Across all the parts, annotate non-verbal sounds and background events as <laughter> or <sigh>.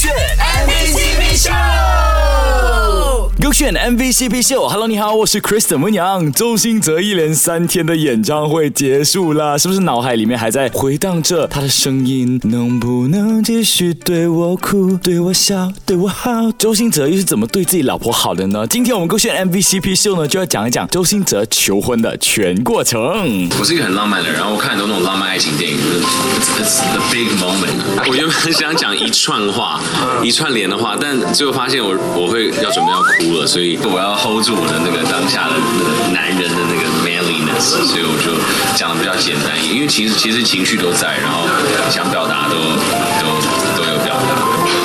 炫 MVP 秀，勾选 MVCP 秀，Hello，你好，我是 Kristen 温阳。周星哲一连三天的演唱会结束了，是不是脑海里面还在回荡着他的声音？能不能继续对我哭，对我笑，对我好？周星哲又是怎么对自己老婆好的呢？今天我们勾选 MVCP 秀呢，就要讲一讲周星哲求婚的全过程。我是一个很浪漫的人，然后我看很多那种浪漫爱情电影，就是 it's, it's the big moment。我原本想讲一串话，一串连的话，但最后发现我我会要准备要哭了，所以我要 hold 住我的那个当下的那个男人的那个 manliness，所以我就讲的比较简单，因为其实其实情绪都在，然后想表达都都都有表达，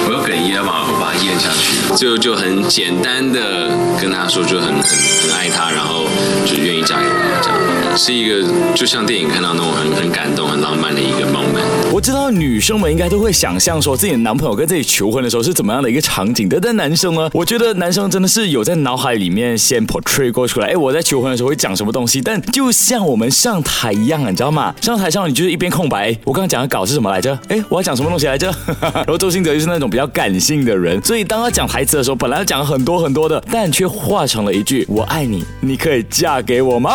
我有哽咽嘛，我把它咽下去，最后就很简单的跟他说，就很很很爱他，然后就愿意嫁给他，这样是一个就像电影看到那种很很感动、很浪漫的一个 moment。知道女生们应该都会想象说自己的男朋友跟自己求婚的时候是怎么样的一个场景的，但男生呢，我觉得男生真的是有在脑海里面先 portray 过出来，哎，我在求婚的时候会讲什么东西，但就像我们上台一样，你知道吗？上台上你就是一边空白，我刚刚讲的稿是什么来着？哎，我要讲什么东西来着？<laughs> 然后周星哲就是那种比较感性的人，所以当他讲台词的时候，本来要讲很多很多的，但却化成了一句“我爱你，你可以嫁给我吗？”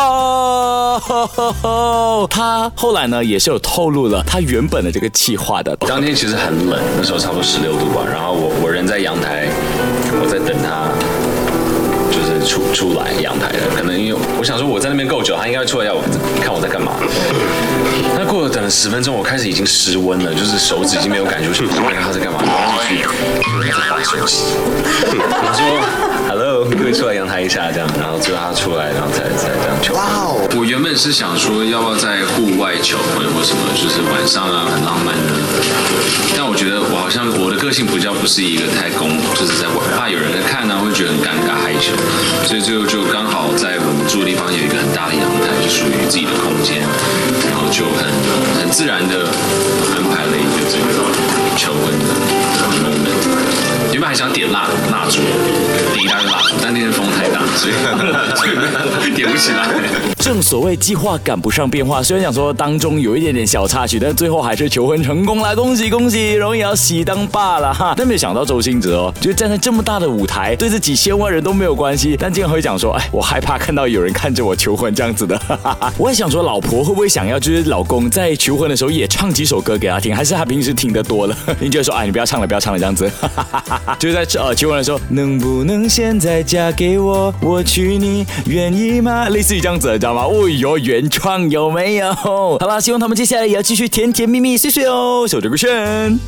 <laughs> 他后来呢也是有透露了他原本的这一个气化的。当天其实很冷，那时候差不多十六度吧。然后我我人在阳台，我在等他，就是出出来阳台的。可能因为我想说我在那边够久，他应该会出来要我看我在干嘛。那过了等了十分钟，我开始已经失温了，就是手指已经没有感觉，我想看 <laughs> 他在干嘛，然后继续在划手机。<laughs> 我说出来阳台一下这样，然后最后他出来，然后再再这样求。哇哦！我原本是想说要不要在户外求婚或什么，就是晚上啊很浪漫的。但我觉得我好像我的个性比较不是一个太公，就是在外怕有人在看呢、会觉得很尴尬害羞，所以最后就刚好在我们住的地方有一个很大的阳台，就属于自己的空间，然后就很很自然的安排了一个这个求婚的 moment。还想点蜡蜡烛，点一大堆蜡烛，但那天风太大，所以所以点不起来。正所谓计划赶不上变化，虽然讲说当中有一点点小插曲，但最后还是求婚成功了，恭喜恭喜，荣耀喜当爸了哈！但没有想到周星哲哦，就站在这么大的舞台，对着几千万人都没有关系，但竟然会讲说，哎，我害怕看到有人看着我求婚这样子的。哈哈哈。我还想说，老婆会不会想要就是老公在求婚的时候也唱几首歌给他听，还是他平时听得多了，<laughs> 你就说，哎，你不要唱了，不要唱了这样子。哈哈哈哈就在呃求婚的时候，能不能现在嫁给我？我娶你，愿意吗？类似于这样子，你知道吗？哦哟，原创有没有？好啦，希望他们接下来也要继续甜甜蜜蜜，谢谢哦，守着个圈。